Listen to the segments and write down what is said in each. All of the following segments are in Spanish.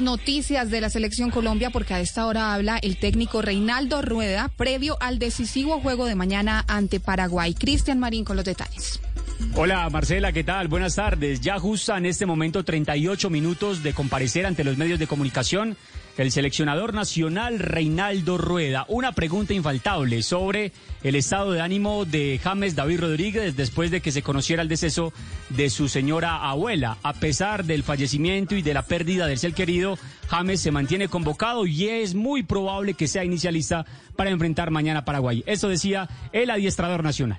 noticias de la selección Colombia, porque a esta hora habla el técnico Reinaldo Rueda, previo al decisivo juego de mañana ante Paraguay. Cristian Marín con los detalles. Hola Marcela, ¿qué tal? Buenas tardes. Ya justo en este momento 38 minutos de comparecer ante los medios de comunicación el seleccionador nacional Reinaldo Rueda. Una pregunta infaltable sobre el estado de ánimo de James David Rodríguez después de que se conociera el deceso de su señora abuela. A pesar del fallecimiento y de la pérdida del ser querido, James se mantiene convocado y es muy probable que sea inicialista para enfrentar mañana a Paraguay. Eso decía el adiestrador nacional.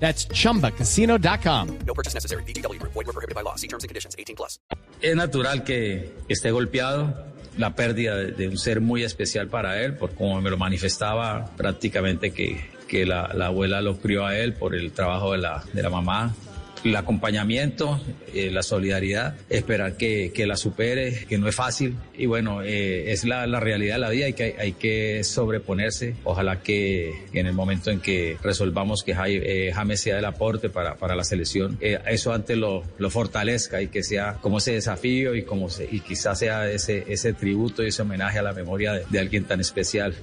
That's chumbacasino.com. No purchase necessary. BGW. Void were prohibited by law. See terms and conditions 18 plus. Es natural que esté golpeado la pérdida de, de un ser muy especial para él, por como me lo manifestaba prácticamente que, que la, la abuela lo crió a él por el trabajo de la, de la mamá el acompañamiento, eh, la solidaridad, esperar que, que, la supere, que no es fácil. Y bueno, eh, es la, la, realidad de la vida, hay que, hay que sobreponerse. Ojalá que en el momento en que resolvamos que eh, James sea el aporte para, para la selección, eh, eso antes lo, lo, fortalezca y que sea como ese desafío y, como se, y quizás sea ese, ese tributo y ese homenaje a la memoria de, de alguien tan especial.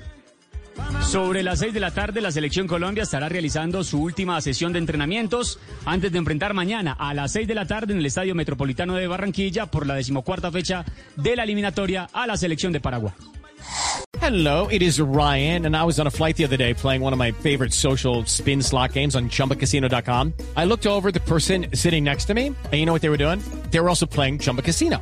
Sobre las 6 de la tarde, la Selección Colombia estará realizando su última sesión de entrenamientos antes de enfrentar mañana a las 6 de la tarde en el Estadio Metropolitano de Barranquilla por la decimocuarta fecha de la eliminatoria a la Selección de Paraguay. Hello, it is Ryan, and I was on a flight the other day playing one of my favorite social spin slot games on chumbacasino.com. I looked over the person sitting next to me, and you know what they were doing? They were also playing Chumba Casino.